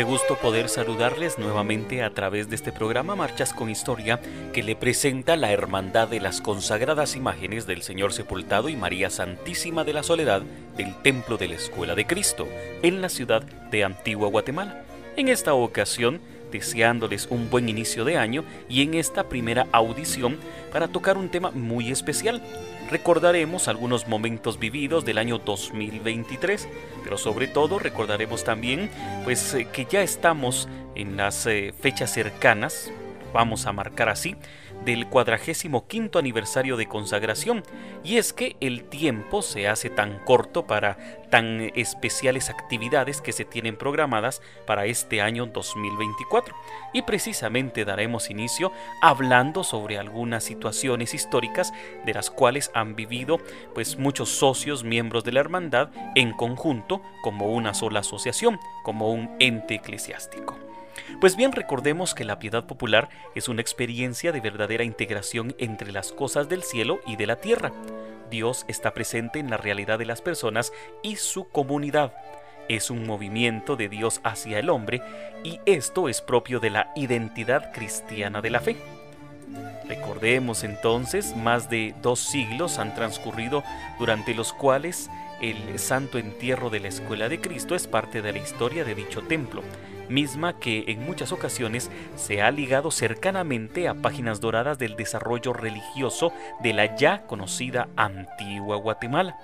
Qué gusto poder saludarles nuevamente a través de este programa Marchas con Historia que le presenta la Hermandad de las consagradas imágenes del Señor Sepultado y María Santísima de la Soledad del Templo de la Escuela de Cristo en la ciudad de Antigua Guatemala. En esta ocasión, deseándoles un buen inicio de año y en esta primera audición para tocar un tema muy especial, recordaremos algunos momentos vividos del año 2023, pero sobre todo recordaremos también pues eh, que ya estamos en las eh, fechas cercanas, vamos a marcar así, del cuadragésimo quinto aniversario de consagración, y es que el tiempo se hace tan corto para tan especiales actividades que se tienen programadas para este año 2024. Y precisamente daremos inicio hablando sobre algunas situaciones históricas de las cuales han vivido pues muchos socios miembros de la hermandad en conjunto como una sola asociación, como un ente eclesiástico. Pues bien, recordemos que la piedad popular es una experiencia de verdadera integración entre las cosas del cielo y de la tierra. Dios está presente en la realidad de las personas y su comunidad. Es un movimiento de Dios hacia el hombre y esto es propio de la identidad cristiana de la fe. Recordemos entonces, más de dos siglos han transcurrido durante los cuales el santo entierro de la Escuela de Cristo es parte de la historia de dicho templo misma que en muchas ocasiones se ha ligado cercanamente a páginas doradas del desarrollo religioso de la ya conocida antigua Guatemala.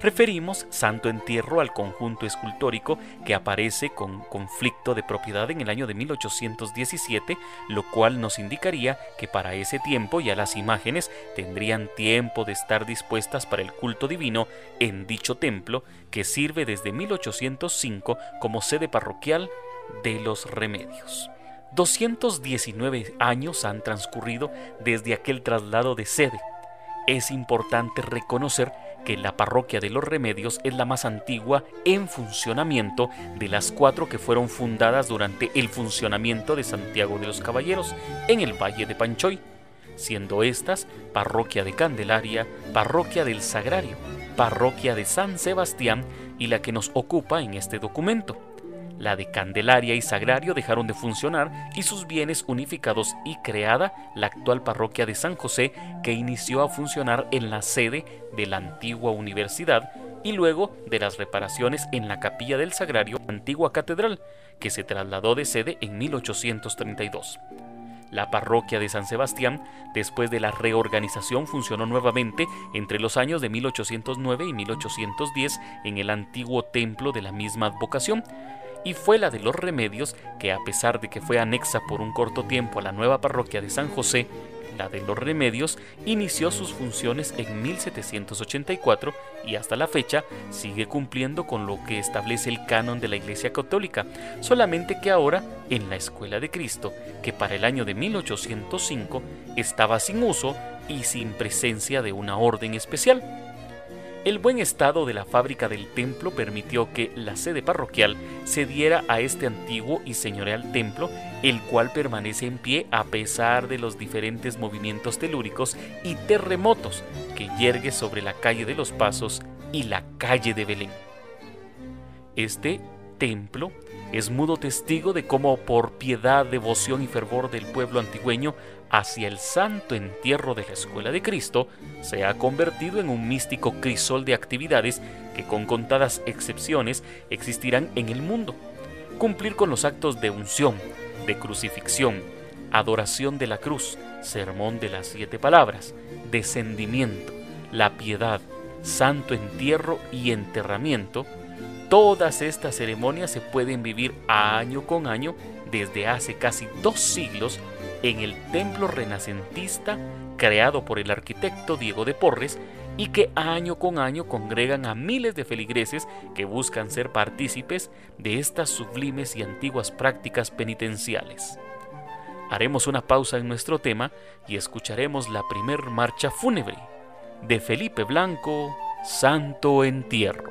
Referimos Santo Entierro al conjunto escultórico que aparece con conflicto de propiedad en el año de 1817, lo cual nos indicaría que para ese tiempo ya las imágenes tendrían tiempo de estar dispuestas para el culto divino en dicho templo que sirve desde 1805 como sede parroquial de los remedios. 219 años han transcurrido desde aquel traslado de sede. Es importante reconocer que la parroquia de los remedios es la más antigua en funcionamiento de las cuatro que fueron fundadas durante el funcionamiento de Santiago de los Caballeros en el Valle de Panchoy, siendo estas parroquia de Candelaria, parroquia del Sagrario, parroquia de San Sebastián y la que nos ocupa en este documento. La de Candelaria y Sagrario dejaron de funcionar y sus bienes unificados y creada la actual parroquia de San José que inició a funcionar en la sede de la antigua universidad y luego de las reparaciones en la capilla del Sagrario, antigua catedral, que se trasladó de sede en 1832. La parroquia de San Sebastián, después de la reorganización, funcionó nuevamente entre los años de 1809 y 1810 en el antiguo templo de la misma advocación, y fue la de los remedios que a pesar de que fue anexa por un corto tiempo a la nueva parroquia de San José, la de los remedios inició sus funciones en 1784 y hasta la fecha sigue cumpliendo con lo que establece el canon de la Iglesia Católica, solamente que ahora en la Escuela de Cristo, que para el año de 1805 estaba sin uso y sin presencia de una orden especial. El buen estado de la fábrica del templo permitió que la sede parroquial se diera a este antiguo y señorial templo, el cual permanece en pie a pesar de los diferentes movimientos telúricos y terremotos que yergue sobre la calle de los Pasos y la calle de Belén. Este templo es mudo testigo de cómo por piedad, devoción y fervor del pueblo antigüeño hacia el santo entierro de la Escuela de Cristo, se ha convertido en un místico crisol de actividades que con contadas excepciones existirán en el mundo. Cumplir con los actos de unción, de crucifixión, adoración de la cruz, sermón de las siete palabras, descendimiento, la piedad, santo entierro y enterramiento, todas estas ceremonias se pueden vivir año con año desde hace casi dos siglos en el templo renacentista creado por el arquitecto Diego de Porres y que año con año congregan a miles de feligreses que buscan ser partícipes de estas sublimes y antiguas prácticas penitenciales. Haremos una pausa en nuestro tema y escucharemos la primer marcha fúnebre de Felipe Blanco, Santo Entierro.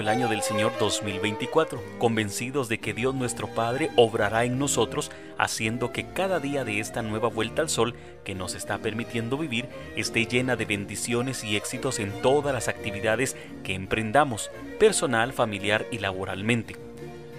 El año del Señor 2024, convencidos de que Dios nuestro Padre obrará en nosotros, haciendo que cada día de esta nueva vuelta al sol que nos está permitiendo vivir esté llena de bendiciones y éxitos en todas las actividades que emprendamos, personal, familiar y laboralmente.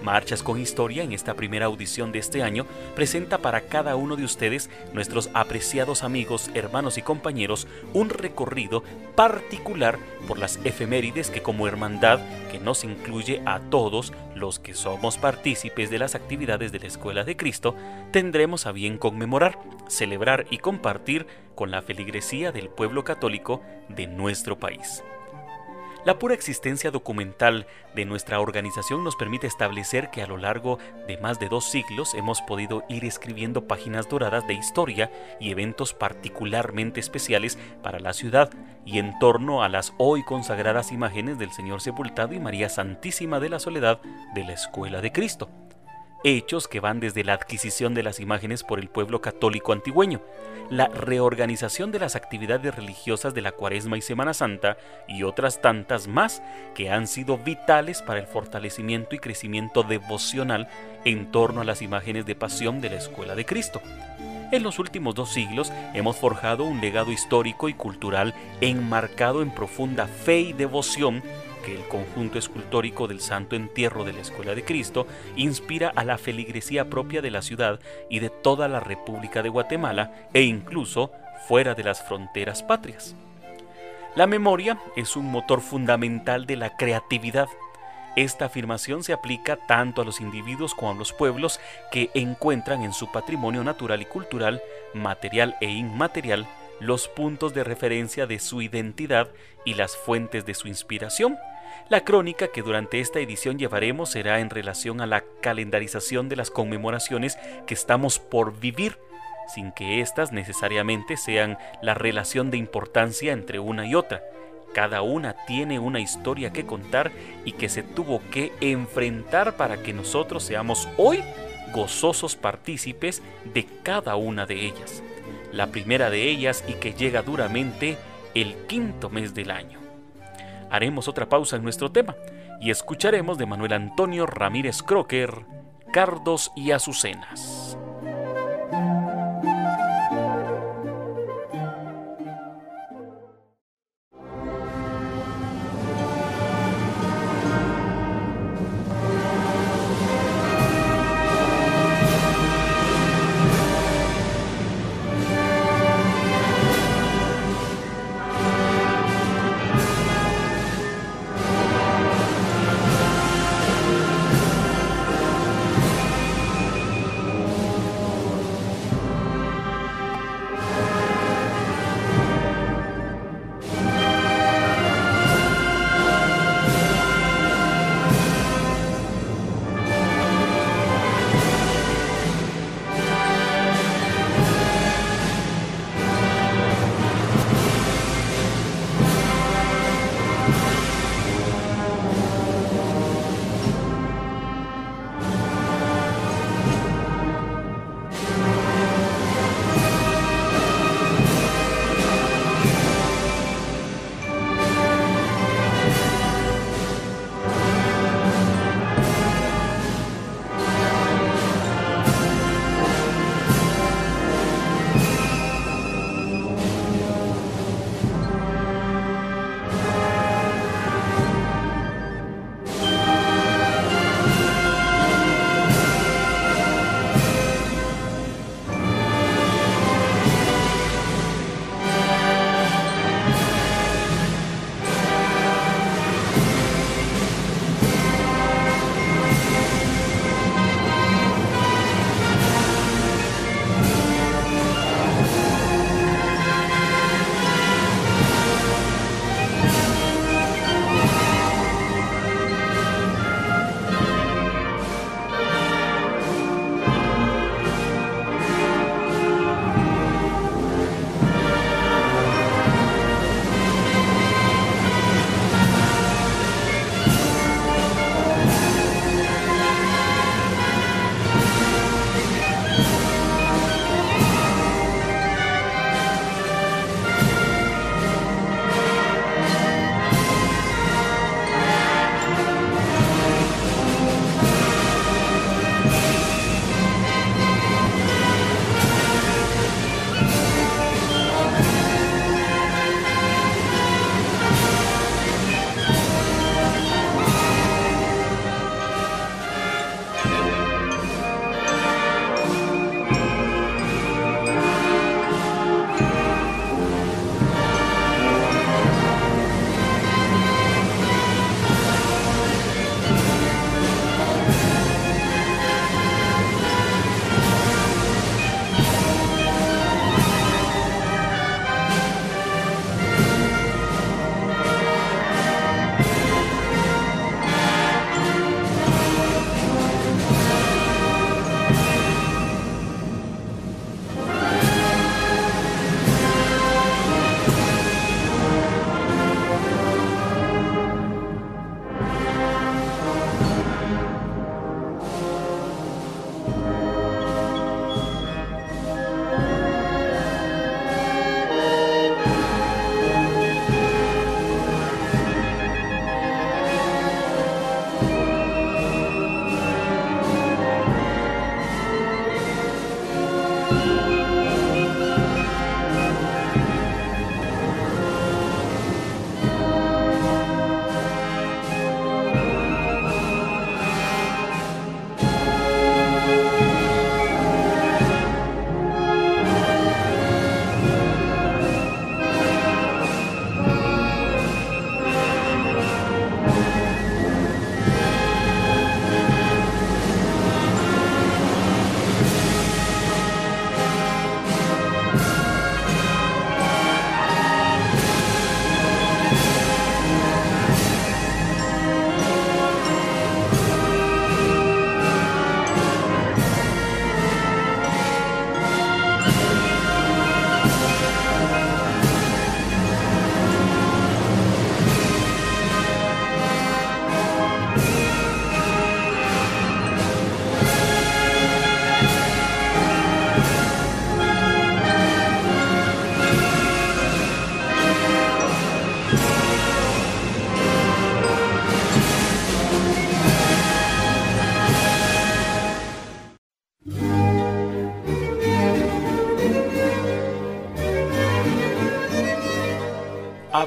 Marchas con Historia en esta primera audición de este año presenta para cada uno de ustedes, nuestros apreciados amigos, hermanos y compañeros, un recorrido particular por las efemérides que como hermandad, que nos incluye a todos los que somos partícipes de las actividades de la Escuela de Cristo, tendremos a bien conmemorar, celebrar y compartir con la feligresía del pueblo católico de nuestro país. La pura existencia documental de nuestra organización nos permite establecer que a lo largo de más de dos siglos hemos podido ir escribiendo páginas doradas de historia y eventos particularmente especiales para la ciudad y en torno a las hoy consagradas imágenes del Señor Sepultado y María Santísima de la Soledad de la Escuela de Cristo hechos que van desde la adquisición de las imágenes por el pueblo católico antigüeño, la reorganización de las actividades religiosas de la Cuaresma y Semana Santa y otras tantas más que han sido vitales para el fortalecimiento y crecimiento devocional en torno a las imágenes de pasión de la Escuela de Cristo. En los últimos dos siglos hemos forjado un legado histórico y cultural enmarcado en profunda fe y devoción que el conjunto escultórico del Santo Entierro de la Escuela de Cristo inspira a la feligresía propia de la ciudad y de toda la República de Guatemala e incluso fuera de las fronteras patrias. La memoria es un motor fundamental de la creatividad. Esta afirmación se aplica tanto a los individuos como a los pueblos que encuentran en su patrimonio natural y cultural, material e inmaterial, los puntos de referencia de su identidad y las fuentes de su inspiración, la crónica que durante esta edición llevaremos será en relación a la calendarización de las conmemoraciones que estamos por vivir, sin que éstas necesariamente sean la relación de importancia entre una y otra. Cada una tiene una historia que contar y que se tuvo que enfrentar para que nosotros seamos hoy gozosos partícipes de cada una de ellas. La primera de ellas y que llega duramente el quinto mes del año haremos otra pausa en nuestro tema y escucharemos de Manuel Antonio Ramírez Crocker, Cardos y Azucenas.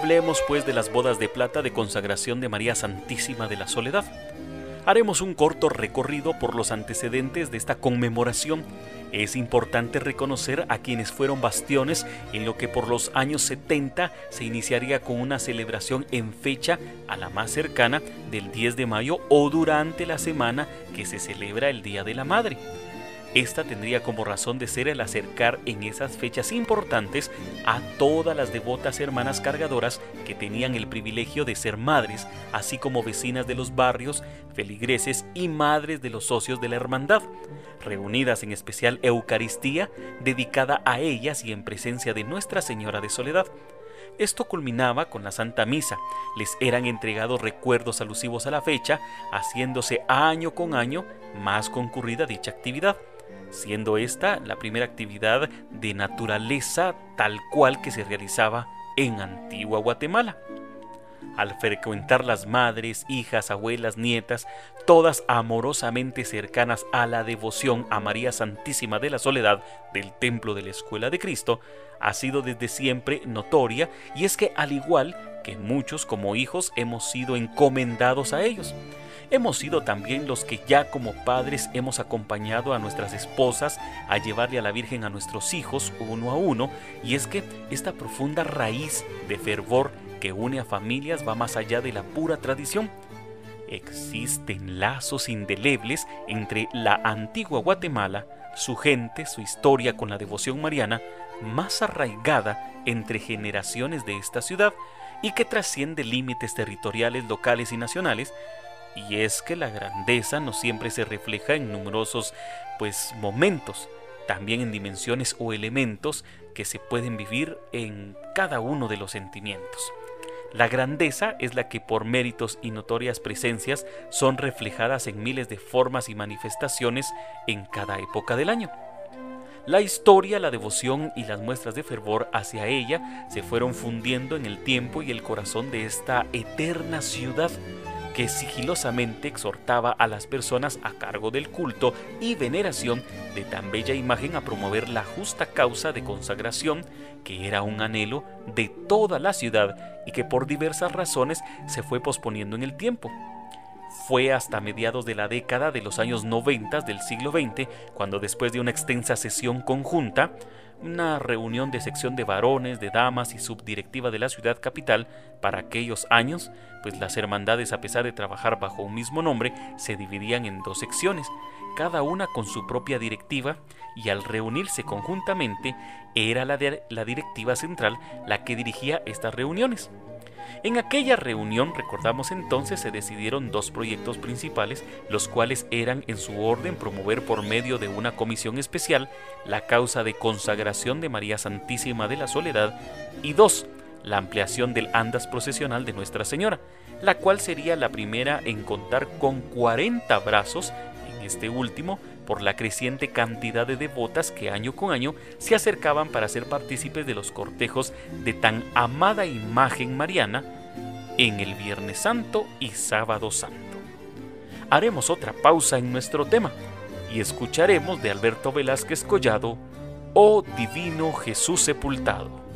Hablemos pues de las bodas de plata de consagración de María Santísima de la Soledad. Haremos un corto recorrido por los antecedentes de esta conmemoración. Es importante reconocer a quienes fueron bastiones en lo que por los años 70 se iniciaría con una celebración en fecha a la más cercana del 10 de mayo o durante la semana que se celebra el Día de la Madre. Esta tendría como razón de ser el acercar en esas fechas importantes a todas las devotas hermanas cargadoras que tenían el privilegio de ser madres, así como vecinas de los barrios, feligreses y madres de los socios de la hermandad, reunidas en especial Eucaristía dedicada a ellas y en presencia de Nuestra Señora de Soledad. Esto culminaba con la Santa Misa. Les eran entregados recuerdos alusivos a la fecha, haciéndose año con año más concurrida dicha actividad siendo esta la primera actividad de naturaleza tal cual que se realizaba en Antigua Guatemala. Al frecuentar las madres, hijas, abuelas, nietas, todas amorosamente cercanas a la devoción a María Santísima de la Soledad del Templo de la Escuela de Cristo, ha sido desde siempre notoria y es que al igual que muchos como hijos hemos sido encomendados a ellos hemos sido también los que ya como padres hemos acompañado a nuestras esposas a llevarle a la Virgen a nuestros hijos uno a uno, y es que esta profunda raíz de fervor que une a familias va más allá de la pura tradición. Existen lazos indelebles entre la antigua Guatemala, su gente, su historia con la devoción mariana, más arraigada entre generaciones de esta ciudad y que trasciende límites territoriales locales y nacionales, y es que la grandeza no siempre se refleja en numerosos pues momentos, también en dimensiones o elementos que se pueden vivir en cada uno de los sentimientos. La grandeza es la que por méritos y notorias presencias son reflejadas en miles de formas y manifestaciones en cada época del año. La historia, la devoción y las muestras de fervor hacia ella se fueron fundiendo en el tiempo y el corazón de esta eterna ciudad que sigilosamente exhortaba a las personas a cargo del culto y veneración de tan bella imagen a promover la justa causa de consagración que era un anhelo de toda la ciudad y que por diversas razones se fue posponiendo en el tiempo. Fue hasta mediados de la década de los años 90 del siglo XX cuando después de una extensa sesión conjunta, una reunión de sección de varones, de damas y subdirectiva de la ciudad capital para aquellos años, pues las hermandades a pesar de trabajar bajo un mismo nombre se dividían en dos secciones, cada una con su propia directiva y al reunirse conjuntamente era la, de, la directiva central la que dirigía estas reuniones. En aquella reunión, recordamos entonces, se decidieron dos proyectos principales, los cuales eran en su orden promover por medio de una comisión especial la causa de consagración de María Santísima de la Soledad y dos, la ampliación del andas procesional de Nuestra Señora, la cual sería la primera en contar con 40 brazos, en este último, por la creciente cantidad de devotas que año con año se acercaban para ser partícipes de los cortejos de tan amada imagen mariana en el Viernes Santo y Sábado Santo. Haremos otra pausa en nuestro tema y escucharemos de Alberto Velázquez Collado, Oh Divino Jesús Sepultado.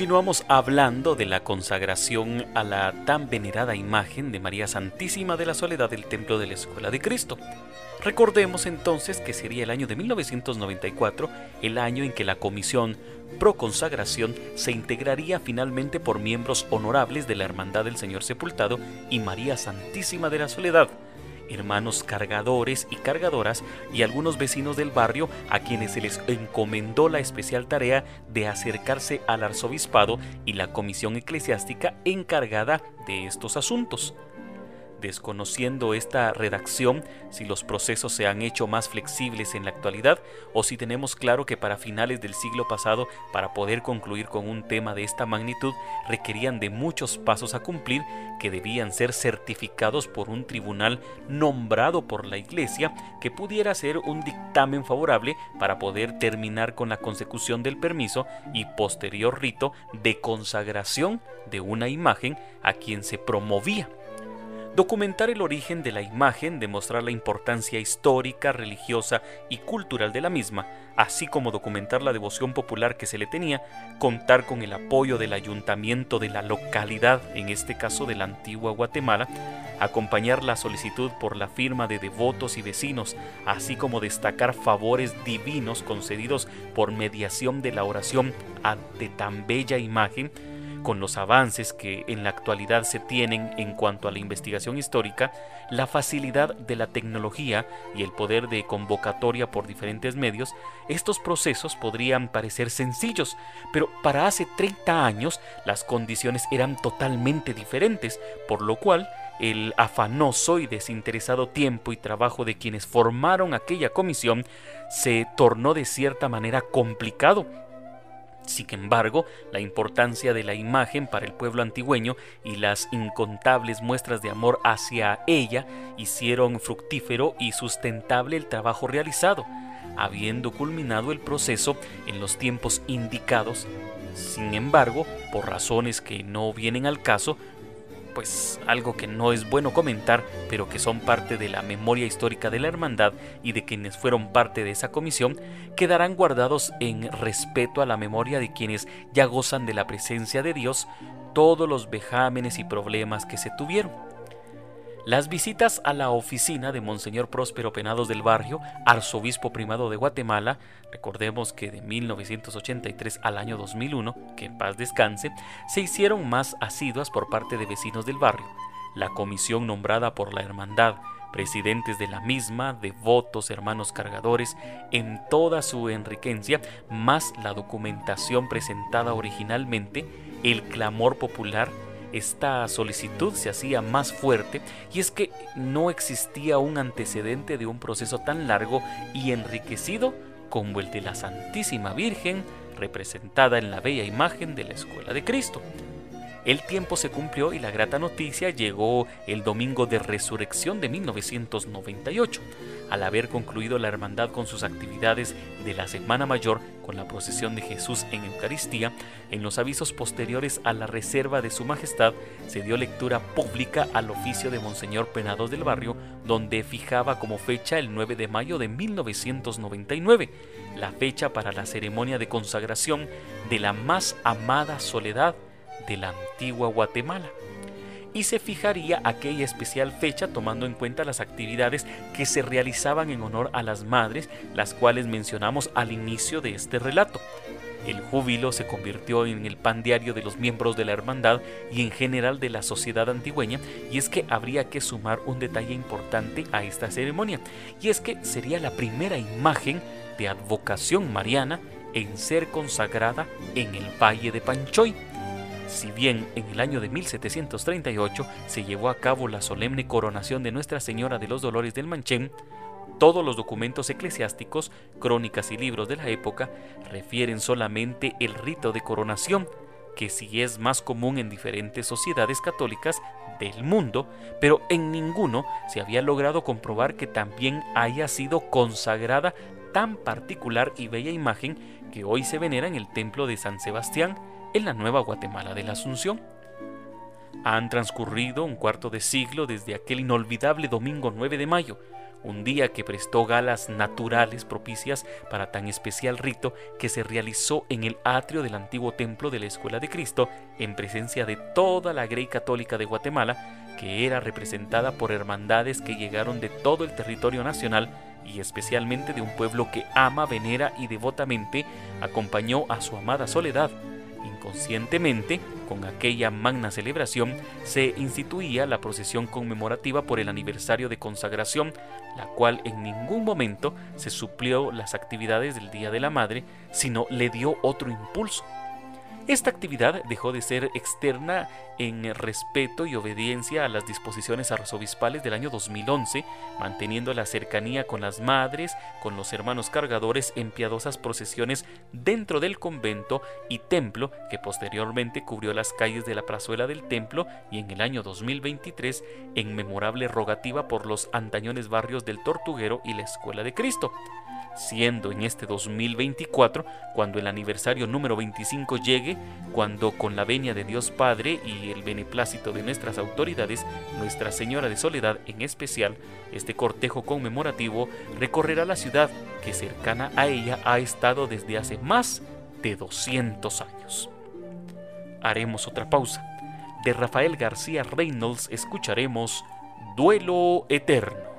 Continuamos hablando de la consagración a la tan venerada imagen de María Santísima de la Soledad del Templo de la Escuela de Cristo. Recordemos entonces que sería el año de 1994 el año en que la comisión pro consagración se integraría finalmente por miembros honorables de la Hermandad del Señor Sepultado y María Santísima de la Soledad hermanos cargadores y cargadoras y algunos vecinos del barrio a quienes se les encomendó la especial tarea de acercarse al arzobispado y la comisión eclesiástica encargada de estos asuntos desconociendo esta redacción si los procesos se han hecho más flexibles en la actualidad o si tenemos claro que para finales del siglo pasado, para poder concluir con un tema de esta magnitud, requerían de muchos pasos a cumplir que debían ser certificados por un tribunal nombrado por la Iglesia que pudiera ser un dictamen favorable para poder terminar con la consecución del permiso y posterior rito de consagración de una imagen a quien se promovía documentar el origen de la imagen, demostrar la importancia histórica, religiosa y cultural de la misma, así como documentar la devoción popular que se le tenía, contar con el apoyo del ayuntamiento de la localidad, en este caso de la antigua Guatemala, acompañar la solicitud por la firma de devotos y vecinos, así como destacar favores divinos concedidos por mediación de la oración ante tan bella imagen, con los avances que en la actualidad se tienen en cuanto a la investigación histórica, la facilidad de la tecnología y el poder de convocatoria por diferentes medios, estos procesos podrían parecer sencillos, pero para hace 30 años las condiciones eran totalmente diferentes, por lo cual el afanoso y desinteresado tiempo y trabajo de quienes formaron aquella comisión se tornó de cierta manera complicado sin embargo, la importancia de la imagen para el pueblo antigüeño y las incontables muestras de amor hacia ella hicieron fructífero y sustentable el trabajo realizado, habiendo culminado el proceso en los tiempos indicados. Sin embargo, por razones que no vienen al caso, pues algo que no es bueno comentar, pero que son parte de la memoria histórica de la hermandad y de quienes fueron parte de esa comisión, quedarán guardados en respeto a la memoria de quienes ya gozan de la presencia de Dios todos los vejámenes y problemas que se tuvieron. Las visitas a la oficina de Monseñor Próspero Penados del Barrio, arzobispo primado de Guatemala, recordemos que de 1983 al año 2001, que en paz descanse, se hicieron más asiduas por parte de vecinos del barrio. La comisión nombrada por la hermandad, presidentes de la misma, devotos, hermanos cargadores, en toda su enriquencia, más la documentación presentada originalmente, el clamor popular, esta solicitud se hacía más fuerte y es que no existía un antecedente de un proceso tan largo y enriquecido como el de la Santísima Virgen representada en la bella imagen de la Escuela de Cristo. El tiempo se cumplió y la grata noticia llegó el domingo de resurrección de 1998. Al haber concluido la hermandad con sus actividades de la Semana Mayor con la procesión de Jesús en Eucaristía, en los avisos posteriores a la reserva de Su Majestad se dio lectura pública al oficio de Monseñor Penados del Barrio, donde fijaba como fecha el 9 de mayo de 1999, la fecha para la ceremonia de consagración de la más amada soledad de la antigua Guatemala y se fijaría aquella especial fecha tomando en cuenta las actividades que se realizaban en honor a las madres, las cuales mencionamos al inicio de este relato. El júbilo se convirtió en el pan diario de los miembros de la hermandad y en general de la sociedad antigüeña, y es que habría que sumar un detalle importante a esta ceremonia, y es que sería la primera imagen de advocación mariana en ser consagrada en el Valle de Panchoy si bien en el año de 1738 se llevó a cabo la solemne coronación de Nuestra Señora de los Dolores del Manchén, todos los documentos eclesiásticos, crónicas y libros de la época refieren solamente el rito de coronación, que sí es más común en diferentes sociedades católicas del mundo, pero en ninguno se había logrado comprobar que también haya sido consagrada tan particular y bella imagen que hoy se venera en el templo de San Sebastián, en la Nueva Guatemala de la Asunción. Han transcurrido un cuarto de siglo desde aquel inolvidable domingo 9 de mayo, un día que prestó galas naturales propicias para tan especial rito que se realizó en el atrio del antiguo templo de la Escuela de Cristo en presencia de toda la Grey Católica de Guatemala, que era representada por hermandades que llegaron de todo el territorio nacional y especialmente de un pueblo que ama, venera y devotamente acompañó a su amada soledad Inconscientemente, con aquella magna celebración, se instituía la procesión conmemorativa por el aniversario de consagración, la cual en ningún momento se suplió las actividades del Día de la Madre, sino le dio otro impulso. Esta actividad dejó de ser externa en respeto y obediencia a las disposiciones arzobispales del año 2011, manteniendo la cercanía con las madres, con los hermanos cargadores en piadosas procesiones dentro del convento y templo que posteriormente cubrió las calles de la plazuela del templo y en el año 2023 en memorable rogativa por los antañones barrios del Tortuguero y la Escuela de Cristo siendo en este 2024, cuando el aniversario número 25 llegue, cuando con la venia de Dios Padre y el beneplácito de nuestras autoridades, Nuestra Señora de Soledad en especial, este cortejo conmemorativo recorrerá la ciudad que cercana a ella ha estado desde hace más de 200 años. Haremos otra pausa. De Rafael García Reynolds escucharemos Duelo Eterno.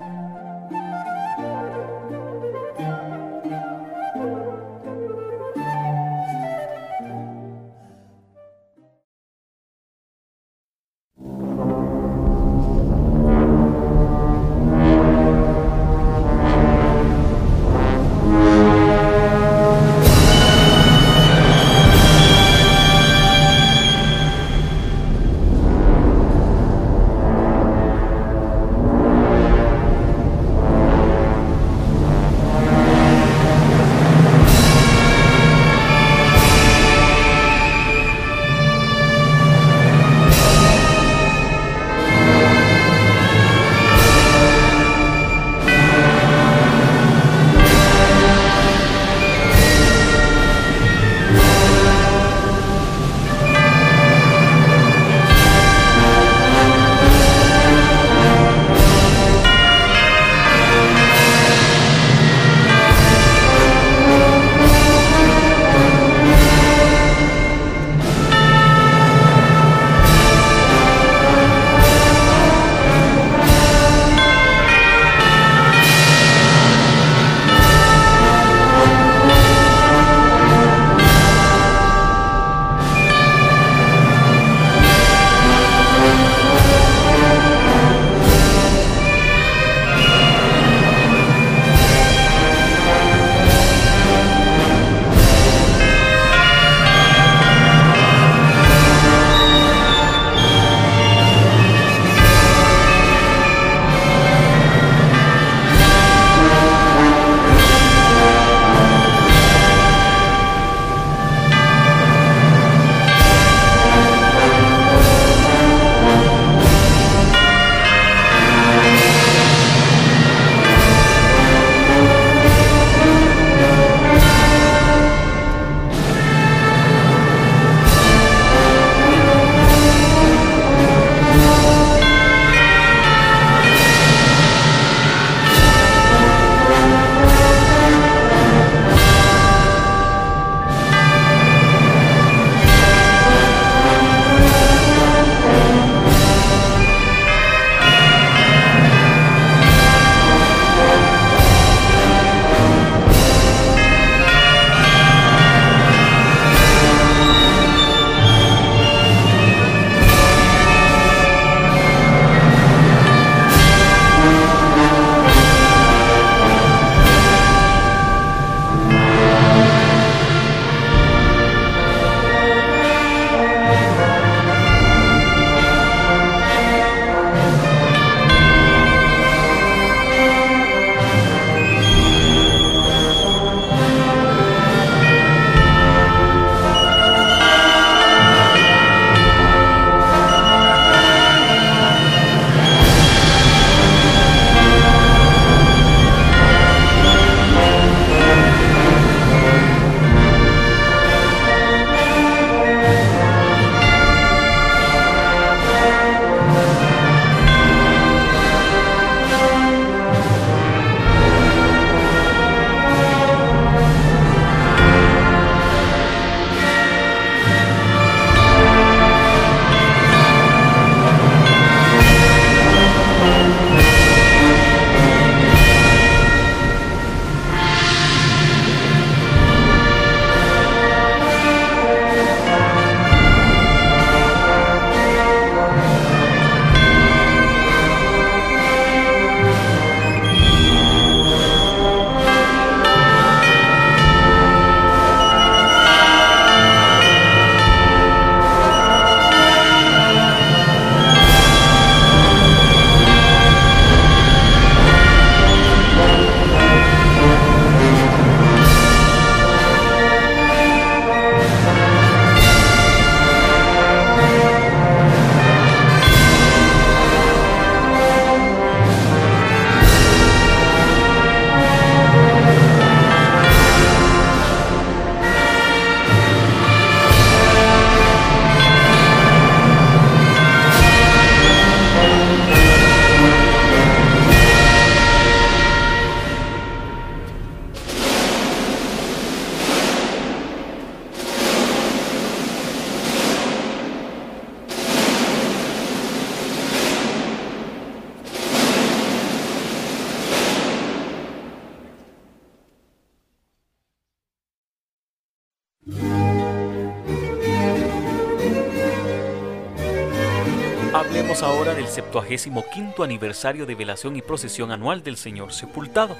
Hablemos ahora del 75 aniversario de velación y procesión anual del Señor Sepultado.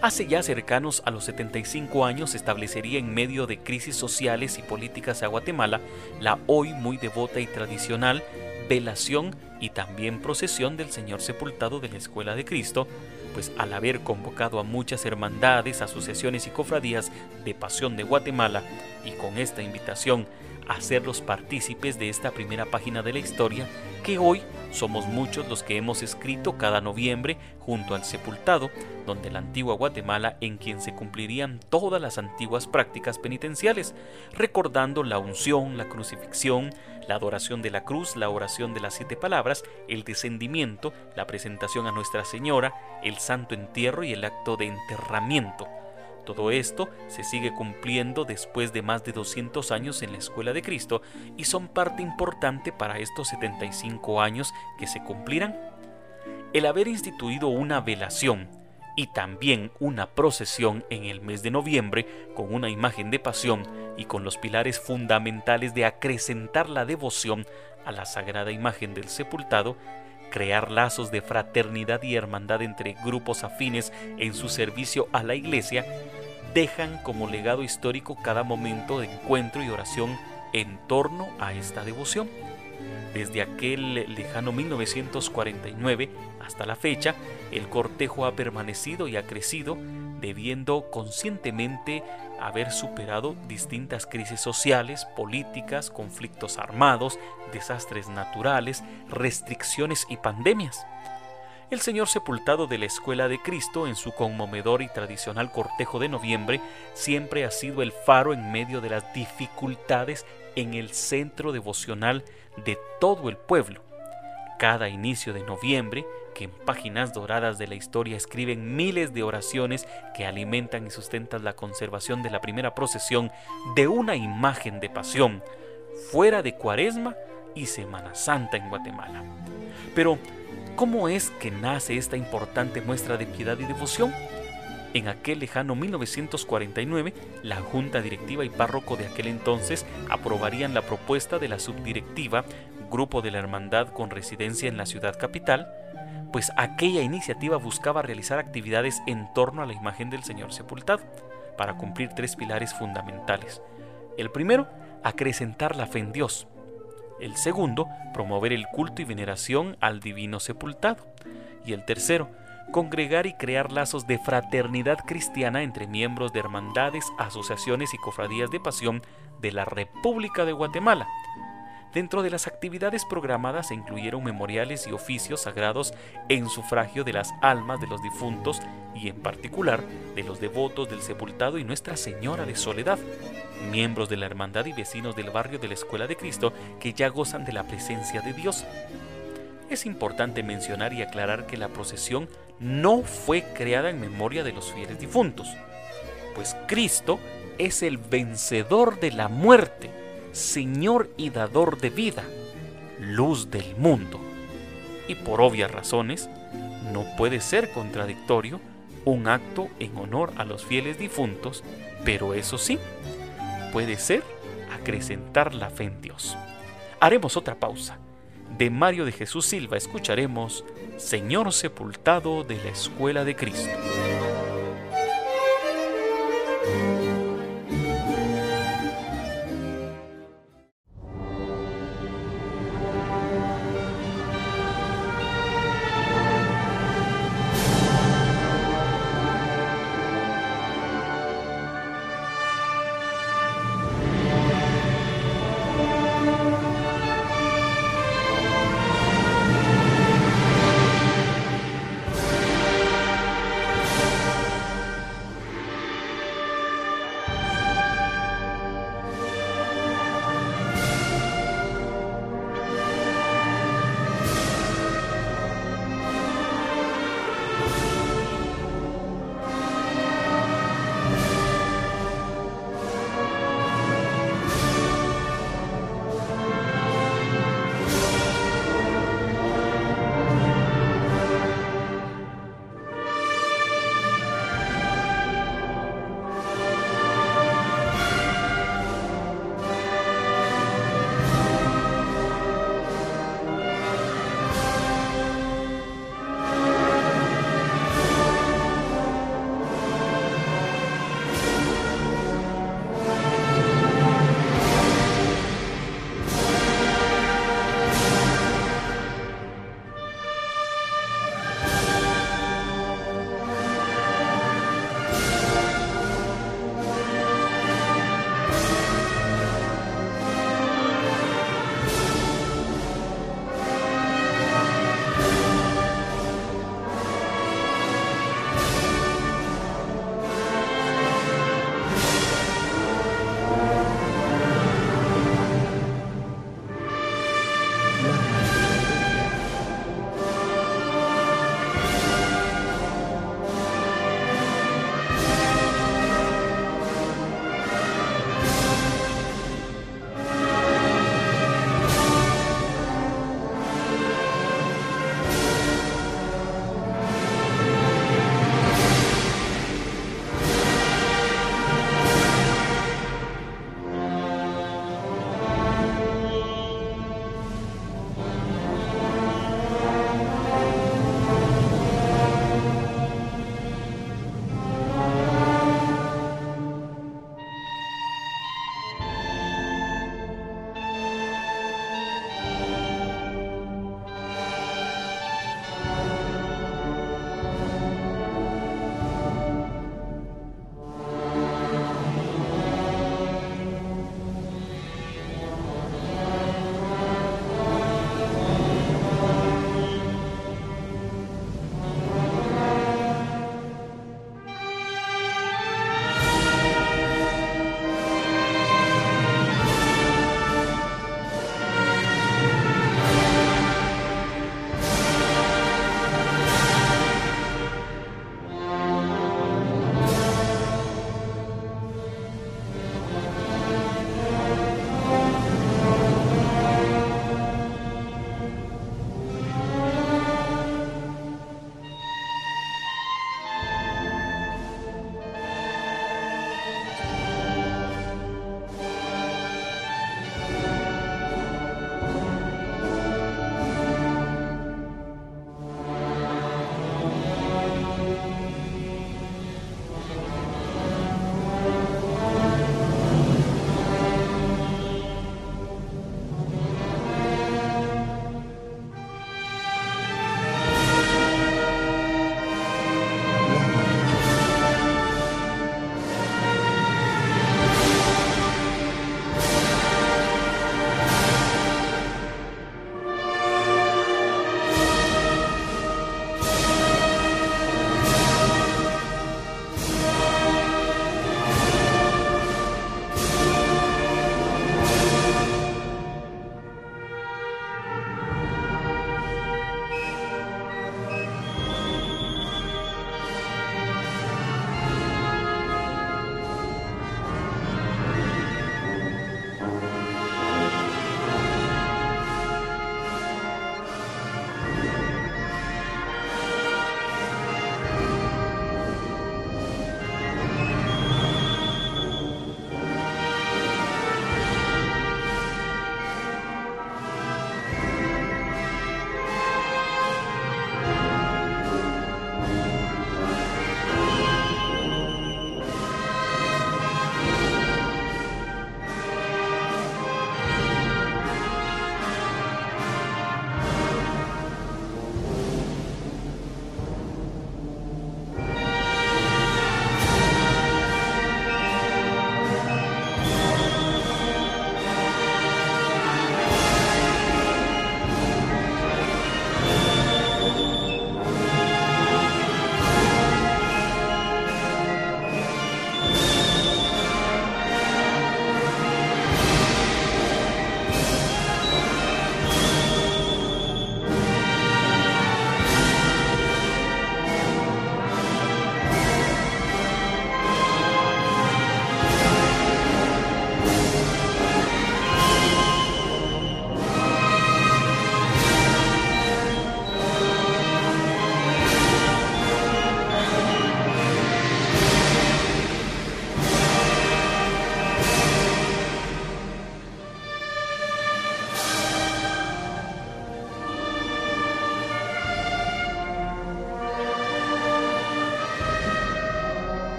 Hace ya cercanos a los 75 años se establecería en medio de crisis sociales y políticas a Guatemala la hoy muy devota y tradicional velación y también procesión del Señor Sepultado de la Escuela de Cristo, pues al haber convocado a muchas hermandades, asociaciones y cofradías de Pasión de Guatemala y con esta invitación hacerlos partícipes de esta primera página de la historia que hoy somos muchos los que hemos escrito cada noviembre junto al sepultado, donde la antigua Guatemala en quien se cumplirían todas las antiguas prácticas penitenciales, recordando la unción, la crucifixión, la adoración de la cruz, la oración de las siete palabras, el descendimiento, la presentación a Nuestra Señora, el santo entierro y el acto de enterramiento todo esto se sigue cumpliendo después de más de 200 años en la Escuela de Cristo y son parte importante para estos 75 años que se cumplirán. El haber instituido una velación y también una procesión en el mes de noviembre con una imagen de pasión y con los pilares fundamentales de acrecentar la devoción a la sagrada imagen del sepultado, crear lazos de fraternidad y hermandad entre grupos afines en su servicio a la Iglesia dejan como legado histórico cada momento de encuentro y oración en torno a esta devoción. Desde aquel lejano 1949 hasta la fecha, el cortejo ha permanecido y ha crecido, debiendo conscientemente haber superado distintas crisis sociales, políticas, conflictos armados, desastres naturales, restricciones y pandemias. El Señor sepultado de la Escuela de Cristo en su conmovedor y tradicional cortejo de noviembre siempre ha sido el faro en medio de las dificultades en el centro devocional de todo el pueblo. Cada inicio de noviembre, que en páginas doradas de la historia escriben miles de oraciones que alimentan y sustentan la conservación de la primera procesión de una imagen de pasión, fuera de Cuaresma y Semana Santa en Guatemala. Pero, ¿Cómo es que nace esta importante muestra de piedad y devoción? En aquel lejano 1949, la junta directiva y párroco de aquel entonces aprobarían la propuesta de la subdirectiva, grupo de la hermandad con residencia en la ciudad capital, pues aquella iniciativa buscaba realizar actividades en torno a la imagen del Señor sepultado, para cumplir tres pilares fundamentales. El primero, acrecentar la fe en Dios, el segundo, promover el culto y veneración al divino sepultado. Y el tercero, congregar y crear lazos de fraternidad cristiana entre miembros de hermandades, asociaciones y cofradías de pasión de la República de Guatemala. Dentro de las actividades programadas se incluyeron memoriales y oficios sagrados en sufragio de las almas de los difuntos y en particular de los devotos del sepultado y Nuestra Señora de Soledad, miembros de la hermandad y vecinos del barrio de la Escuela de Cristo que ya gozan de la presencia de Dios. Es importante mencionar y aclarar que la procesión no fue creada en memoria de los fieles difuntos, pues Cristo es el vencedor de la muerte, Señor y dador de vida, luz del mundo. Y por obvias razones, no puede ser contradictorio un acto en honor a los fieles difuntos, pero eso sí, puede ser acrecentar la fe en Dios. Haremos otra pausa. De Mario de Jesús Silva escucharemos Señor sepultado de la Escuela de Cristo.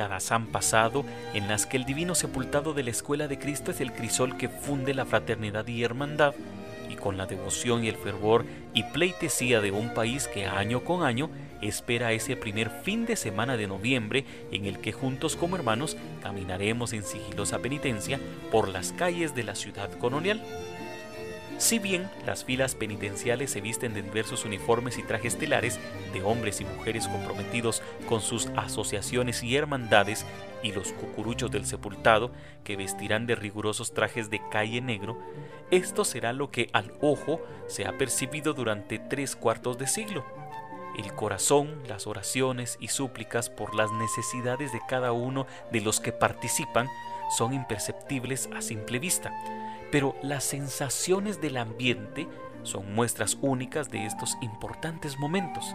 Décadas han pasado en las que el divino sepultado de la Escuela de Cristo es el crisol que funde la fraternidad y hermandad, y con la devoción y el fervor y pleitesía de un país que año con año espera ese primer fin de semana de noviembre en el que juntos como hermanos caminaremos en sigilosa penitencia por las calles de la ciudad colonial. Si bien las filas penitenciales se visten de diversos uniformes y trajes telares de hombres y mujeres comprometidos con sus asociaciones y hermandades, y los cucuruchos del sepultado, que vestirán de rigurosos trajes de calle negro, esto será lo que al ojo se ha percibido durante tres cuartos de siglo. El corazón, las oraciones y súplicas por las necesidades de cada uno de los que participan son imperceptibles a simple vista pero las sensaciones del ambiente son muestras únicas de estos importantes momentos,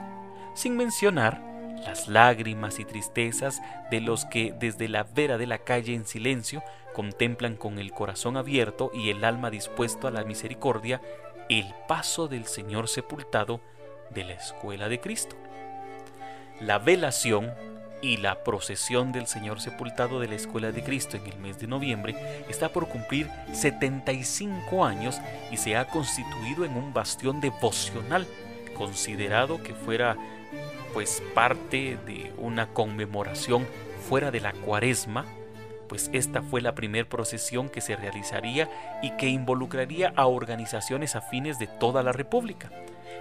sin mencionar las lágrimas y tristezas de los que desde la vera de la calle en silencio contemplan con el corazón abierto y el alma dispuesto a la misericordia el paso del Señor sepultado de la escuela de Cristo. La velación y la procesión del Señor sepultado de la Escuela de Cristo en el mes de noviembre está por cumplir 75 años y se ha constituido en un bastión devocional, considerado que fuera pues parte de una conmemoración fuera de la cuaresma, pues esta fue la primera procesión que se realizaría y que involucraría a organizaciones afines de toda la República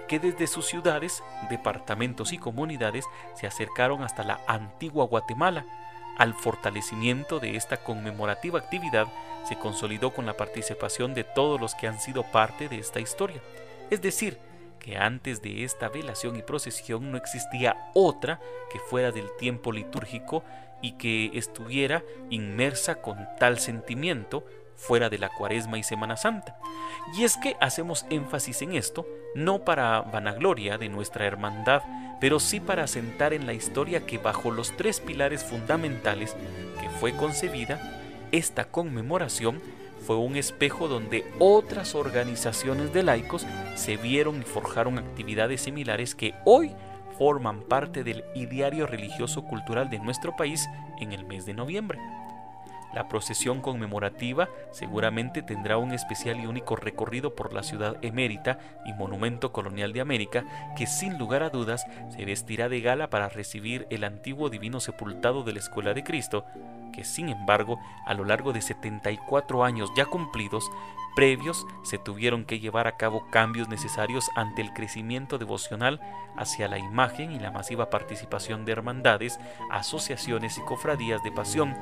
que desde sus ciudades, departamentos y comunidades se acercaron hasta la antigua Guatemala. Al fortalecimiento de esta conmemorativa actividad se consolidó con la participación de todos los que han sido parte de esta historia. Es decir, que antes de esta velación y procesión no existía otra que fuera del tiempo litúrgico y que estuviera inmersa con tal sentimiento fuera de la cuaresma y Semana Santa. Y es que hacemos énfasis en esto, no para vanagloria de nuestra hermandad, pero sí para sentar en la historia que bajo los tres pilares fundamentales que fue concebida, esta conmemoración fue un espejo donde otras organizaciones de laicos se vieron y forjaron actividades similares que hoy forman parte del ideario religioso cultural de nuestro país en el mes de noviembre. La procesión conmemorativa seguramente tendrá un especial y único recorrido por la ciudad emérita y monumento colonial de América que sin lugar a dudas se vestirá de gala para recibir el antiguo divino sepultado de la Escuela de Cristo, que sin embargo a lo largo de 74 años ya cumplidos, previos se tuvieron que llevar a cabo cambios necesarios ante el crecimiento devocional hacia la imagen y la masiva participación de hermandades, asociaciones y cofradías de pasión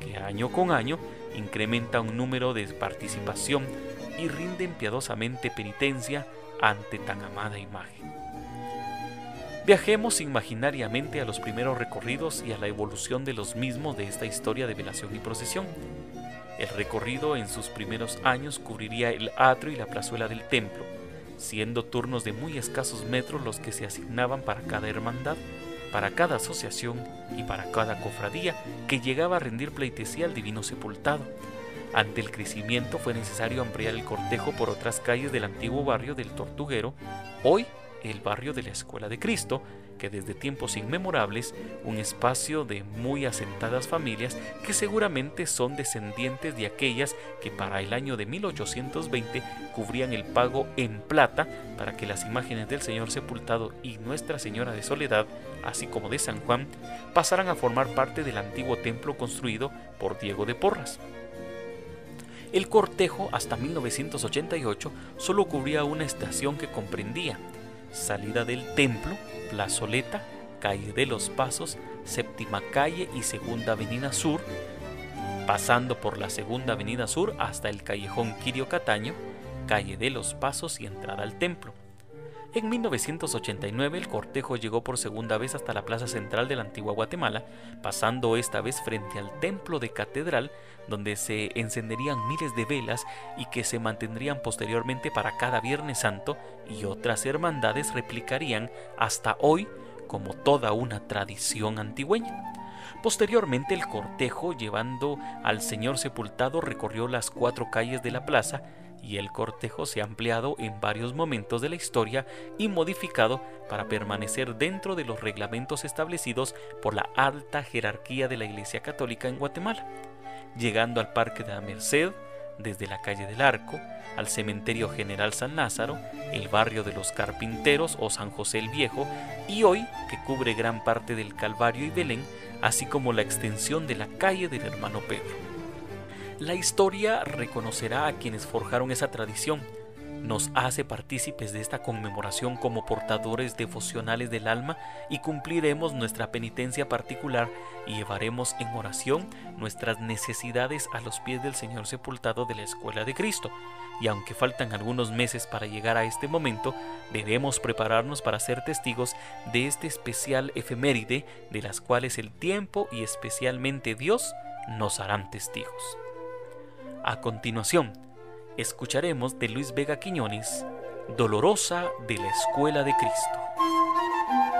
que año con año incrementa un número de participación y rinden piadosamente penitencia ante tan amada imagen. Viajemos imaginariamente a los primeros recorridos y a la evolución de los mismos de esta historia de velación y procesión. El recorrido en sus primeros años cubriría el atrio y la plazuela del templo, siendo turnos de muy escasos metros los que se asignaban para cada hermandad para cada asociación y para cada cofradía que llegaba a rendir pleitesía al divino sepultado. Ante el crecimiento fue necesario ampliar el cortejo por otras calles del antiguo barrio del Tortuguero, hoy el barrio de la Escuela de Cristo, que desde tiempos inmemorables un espacio de muy asentadas familias que seguramente son descendientes de aquellas que para el año de 1820 cubrían el pago en plata para que las imágenes del Señor sepultado y Nuestra Señora de Soledad, así como de San Juan, pasaran a formar parte del antiguo templo construido por Diego de Porras. El cortejo hasta 1988 solo cubría una estación que comprendía salida del templo, plazoleta, calle de los Pasos, séptima calle y segunda avenida sur, pasando por la segunda avenida sur hasta el callejón Quirio Cataño, calle de los Pasos y entrada al templo. En 1989 el cortejo llegó por segunda vez hasta la plaza central de la antigua Guatemala, pasando esta vez frente al templo de catedral, donde se encenderían miles de velas y que se mantendrían posteriormente para cada Viernes Santo y otras hermandades replicarían hasta hoy como toda una tradición antigüeña. Posteriormente el cortejo llevando al Señor sepultado recorrió las cuatro calles de la plaza y el cortejo se ha ampliado en varios momentos de la historia y modificado para permanecer dentro de los reglamentos establecidos por la alta jerarquía de la Iglesia Católica en Guatemala, llegando al Parque de la Merced, desde la calle del Arco, al Cementerio General San Lázaro, el barrio de los Carpinteros o San José el Viejo, y hoy que cubre gran parte del Calvario y Belén, así como la extensión de la calle del Hermano Pedro. La historia reconocerá a quienes forjaron esa tradición, nos hace partícipes de esta conmemoración como portadores devocionales del alma y cumpliremos nuestra penitencia particular y llevaremos en oración nuestras necesidades a los pies del Señor sepultado de la Escuela de Cristo. Y aunque faltan algunos meses para llegar a este momento, debemos prepararnos para ser testigos de este especial efeméride de las cuales el tiempo y especialmente Dios nos harán testigos. A continuación, escucharemos de Luis Vega Quiñones, Dolorosa de la Escuela de Cristo.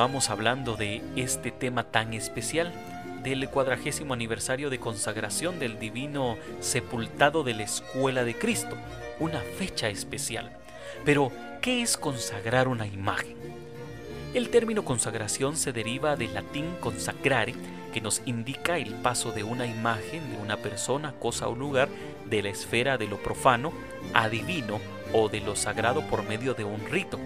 Continuamos hablando de este tema tan especial del cuadragésimo aniversario de consagración del divino sepultado de la escuela de Cristo, una fecha especial. Pero, ¿qué es consagrar una imagen? El término consagración se deriva del latín consacrare, que nos indica el paso de una imagen de una persona, cosa o lugar de la esfera de lo profano a divino o de lo sagrado por medio de un rito,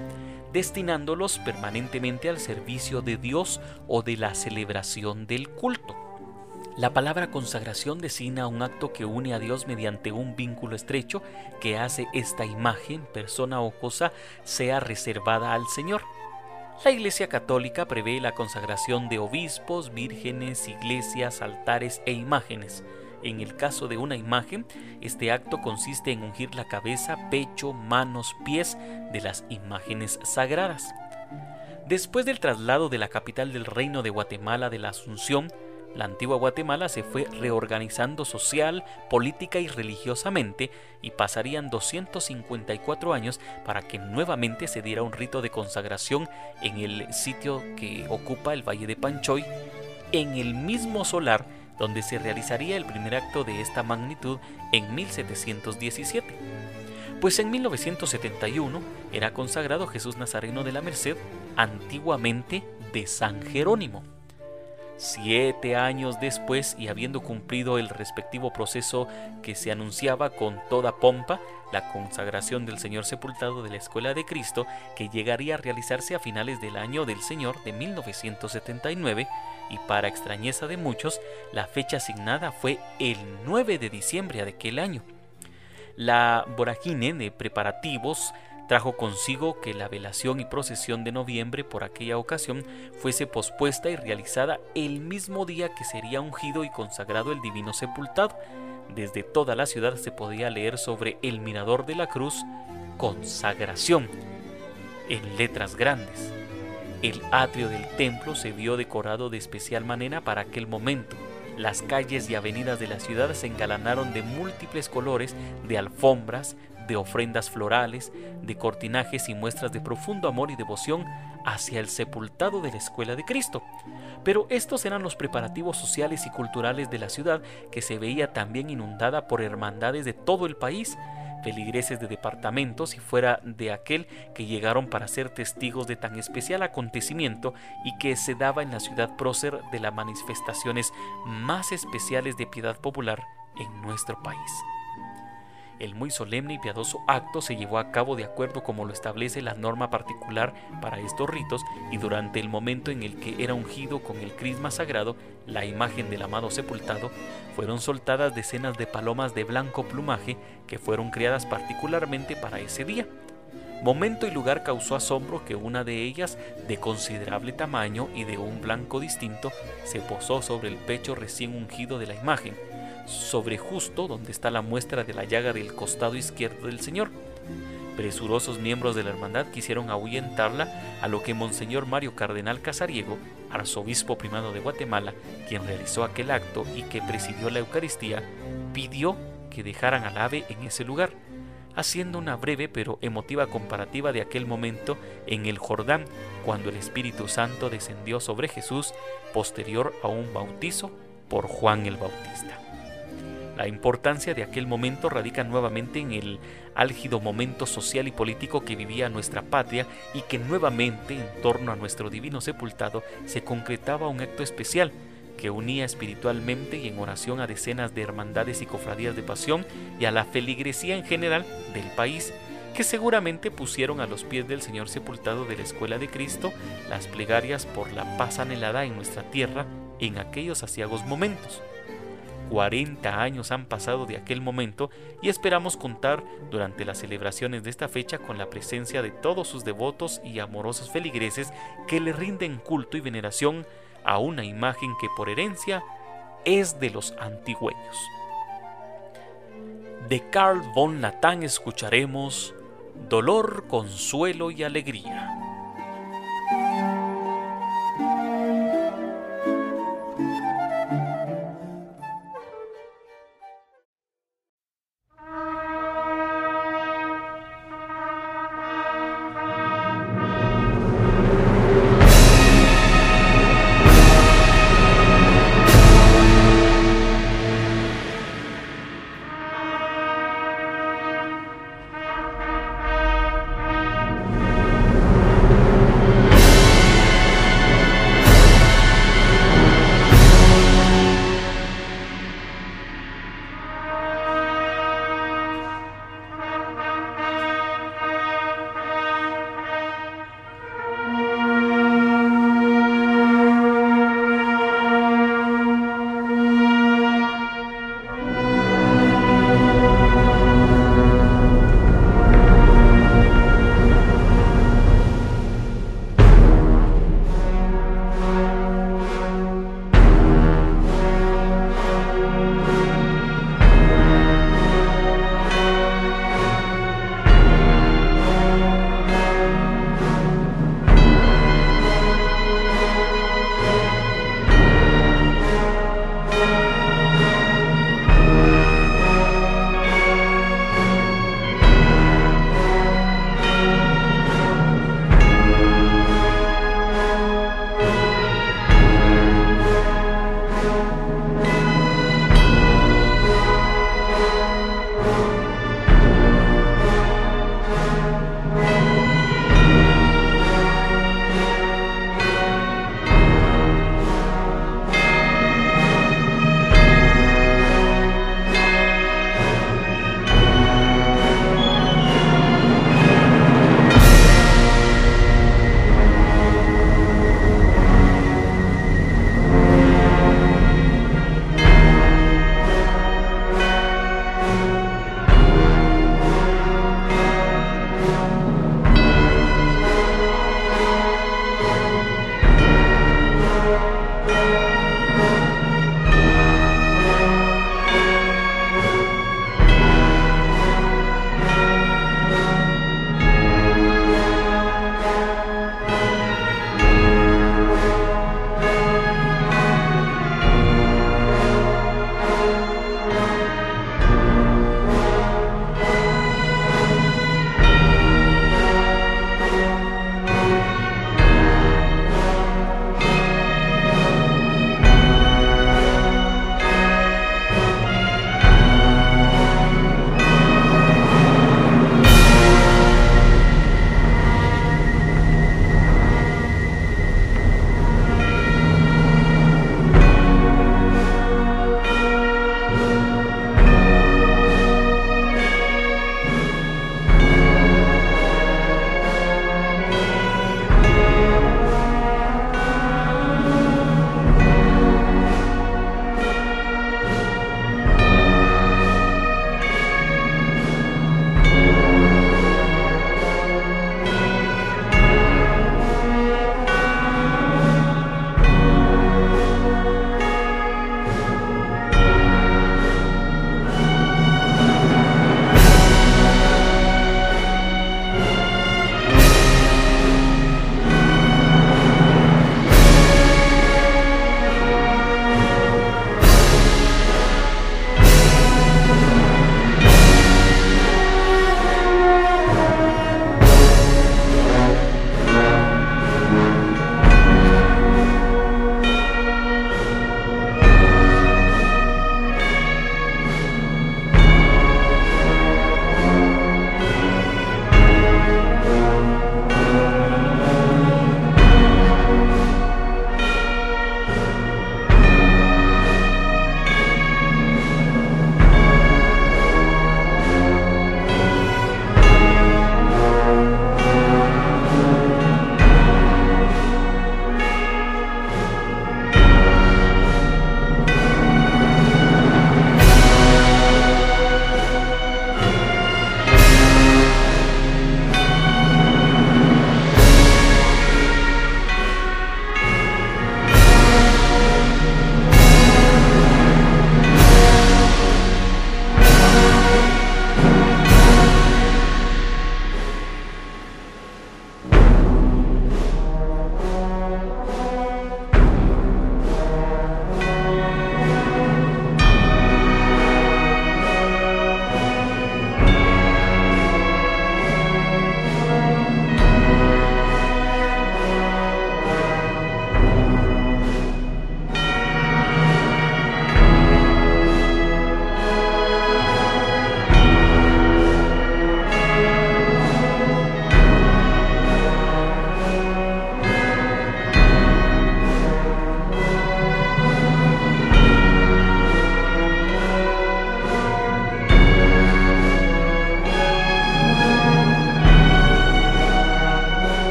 destinándolos permanentemente al servicio de Dios o de la celebración del culto. La palabra consagración designa un acto que une a Dios mediante un vínculo estrecho que hace esta imagen, persona o cosa sea reservada al Señor. La Iglesia Católica prevé la consagración de obispos, vírgenes, iglesias, altares e imágenes. En el caso de una imagen, este acto consiste en ungir la cabeza, pecho, manos, pies de las imágenes sagradas. Después del traslado de la capital del reino de Guatemala de la Asunción, la antigua Guatemala se fue reorganizando social, política y religiosamente y pasarían 254 años para que nuevamente se diera un rito de consagración en el sitio que ocupa el Valle de Panchoy, en el mismo solar donde se realizaría el primer acto de esta magnitud en 1717. Pues en 1971 era consagrado Jesús Nazareno de la Merced, antiguamente de San Jerónimo. Siete años después y habiendo cumplido el respectivo proceso que se anunciaba con toda pompa, la consagración del Señor sepultado de la Escuela de Cristo, que llegaría a realizarse a finales del año del Señor de 1979, y para extrañeza de muchos, la fecha asignada fue el 9 de diciembre de aquel año. La vorágine de preparativos trajo consigo que la velación y procesión de noviembre por aquella ocasión fuese pospuesta y realizada el mismo día que sería ungido y consagrado el divino sepultado. Desde toda la ciudad se podía leer sobre el mirador de la cruz consagración en letras grandes. El atrio del templo se vio decorado de especial manera para aquel momento. Las calles y avenidas de la ciudad se engalanaron de múltiples colores, de alfombras, de ofrendas florales, de cortinajes y muestras de profundo amor y devoción hacia el sepultado de la escuela de Cristo. Pero estos eran los preparativos sociales y culturales de la ciudad que se veía también inundada por hermandades de todo el país, feligreses de departamentos y fuera de aquel que llegaron para ser testigos de tan especial acontecimiento y que se daba en la ciudad prócer de las manifestaciones más especiales de piedad popular en nuestro país. El muy solemne y piadoso acto se llevó a cabo de acuerdo como lo establece la norma particular para estos ritos y durante el momento en el que era ungido con el crisma sagrado la imagen del amado sepultado, fueron soltadas decenas de palomas de blanco plumaje que fueron criadas particularmente para ese día. Momento y lugar causó asombro que una de ellas, de considerable tamaño y de un blanco distinto, se posó sobre el pecho recién ungido de la imagen, sobre justo donde está la muestra de la llaga del costado izquierdo del Señor. Presurosos miembros de la hermandad quisieron ahuyentarla, a lo que Monseñor Mario Cardenal Casariego, arzobispo primado de Guatemala, quien realizó aquel acto y que presidió la Eucaristía, pidió que dejaran al ave en ese lugar, haciendo una breve pero emotiva comparativa de aquel momento en el Jordán, cuando el Espíritu Santo descendió sobre Jesús, posterior a un bautizo por Juan el Bautista. La importancia de aquel momento radica nuevamente en el álgido momento social y político que vivía nuestra patria y que nuevamente en torno a nuestro divino sepultado se concretaba un acto especial que unía espiritualmente y en oración a decenas de hermandades y cofradías de pasión y a la feligresía en general del país que seguramente pusieron a los pies del Señor sepultado de la Escuela de Cristo las plegarias por la paz anhelada en nuestra tierra en aquellos asiagos momentos. 40 años han pasado de aquel momento y esperamos contar durante las celebraciones de esta fecha con la presencia de todos sus devotos y amorosos feligreses que le rinden culto y veneración a una imagen que por herencia es de los antigüeños. De Carl von Latán escucharemos Dolor, Consuelo y Alegría.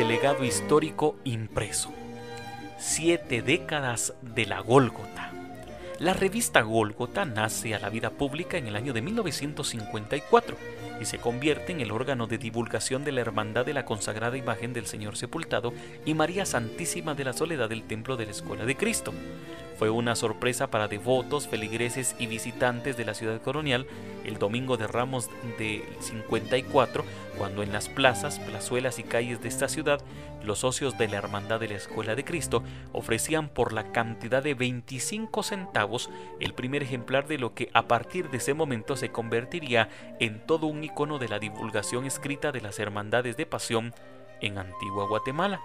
Del legado histórico impreso. Siete décadas de la Gólgota. La revista Gólgota nace a la vida pública en el año de 1954 y se convierte en el órgano de divulgación de la Hermandad de la Consagrada Imagen del Señor Sepultado y María Santísima de la Soledad del Templo de la Escuela de Cristo. Fue una sorpresa para devotos, feligreses y visitantes de la ciudad colonial el domingo de Ramos de 54, cuando en las plazas, plazuelas y calles de esta ciudad, los socios de la Hermandad de la Escuela de Cristo ofrecían por la cantidad de 25 centavos el primer ejemplar de lo que a partir de ese momento se convertiría en todo un icono de la divulgación escrita de las hermandades de pasión en Antigua Guatemala.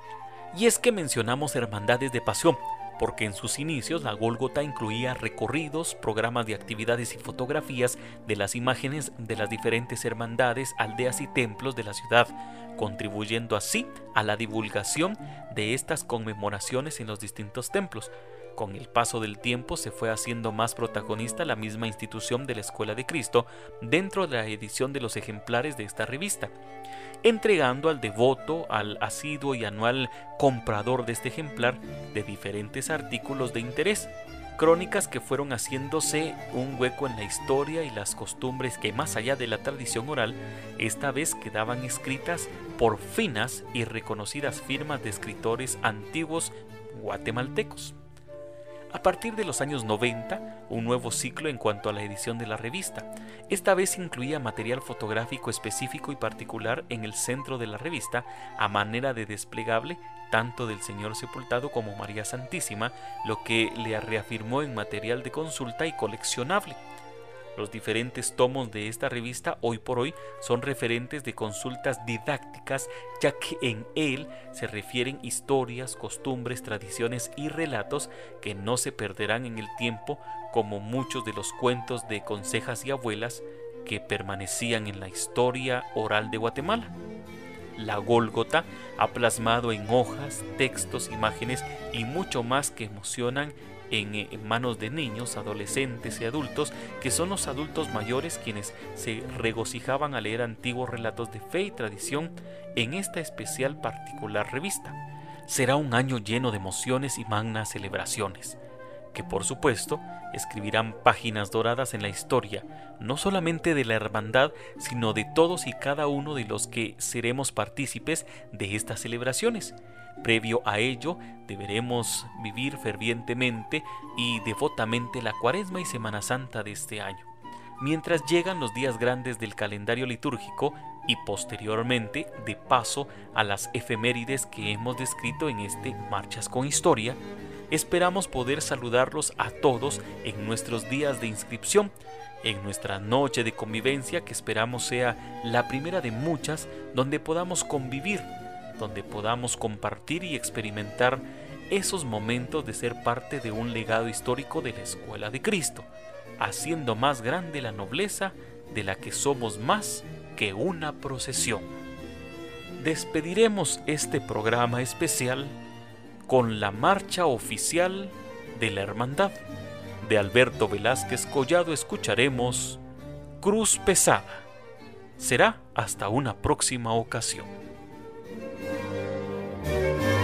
Y es que mencionamos hermandades de pasión, porque en sus inicios la Gólgota incluía recorridos, programas de actividades y fotografías de las imágenes de las diferentes hermandades, aldeas y templos de la ciudad, contribuyendo así a la divulgación de estas conmemoraciones en los distintos templos. Con el paso del tiempo se fue haciendo más protagonista la misma institución de la Escuela de Cristo dentro de la edición de los ejemplares de esta revista entregando al devoto, al asiduo y anual comprador de este ejemplar de diferentes artículos de interés, crónicas que fueron haciéndose un hueco en la historia y las costumbres que más allá de la tradición oral, esta vez quedaban escritas por finas y reconocidas firmas de escritores antiguos guatemaltecos. A partir de los años 90, un nuevo ciclo en cuanto a la edición de la revista. Esta vez incluía material fotográfico específico y particular en el centro de la revista, a manera de desplegable tanto del Señor Sepultado como María Santísima, lo que le reafirmó en material de consulta y coleccionable. Los diferentes tomos de esta revista hoy por hoy son referentes de consultas didácticas ya que en él se refieren historias, costumbres, tradiciones y relatos que no se perderán en el tiempo como muchos de los cuentos de consejas y abuelas que permanecían en la historia oral de Guatemala. La Gólgota ha plasmado en hojas, textos, imágenes y mucho más que emocionan eh, en, manos de niños, adolescentes y adultos, que son los adultos mayores quienes se regocijaban a leer antiguos relatos de fe y tradición en esta especial particular revista. Será un año lleno de emociones y magnas celebraciones, que por supuesto escribirán páginas doradas en la historia, no solamente de la hermandad, sino de todos y cada uno de los que seremos partícipes de estas celebraciones Previo a ello, deberemos vivir fervientemente y devotamente la Cuaresma y Semana Santa de este año. Mientras llegan los días grandes del calendario litúrgico y posteriormente de paso a las efemérides que hemos descrito en este Marchas con Historia, esperamos poder saludarlos a todos en nuestros días de inscripción, en nuestra noche de convivencia que esperamos sea la primera de muchas donde podamos convivir donde podamos compartir y experimentar esos momentos de ser parte de un legado histórico de la Escuela de Cristo, haciendo más grande la nobleza de la que somos más que una procesión. Despediremos este programa especial con la marcha oficial de la Hermandad. De Alberto Velázquez Collado escucharemos Cruz Pesada. Será hasta una próxima ocasión. Thank you.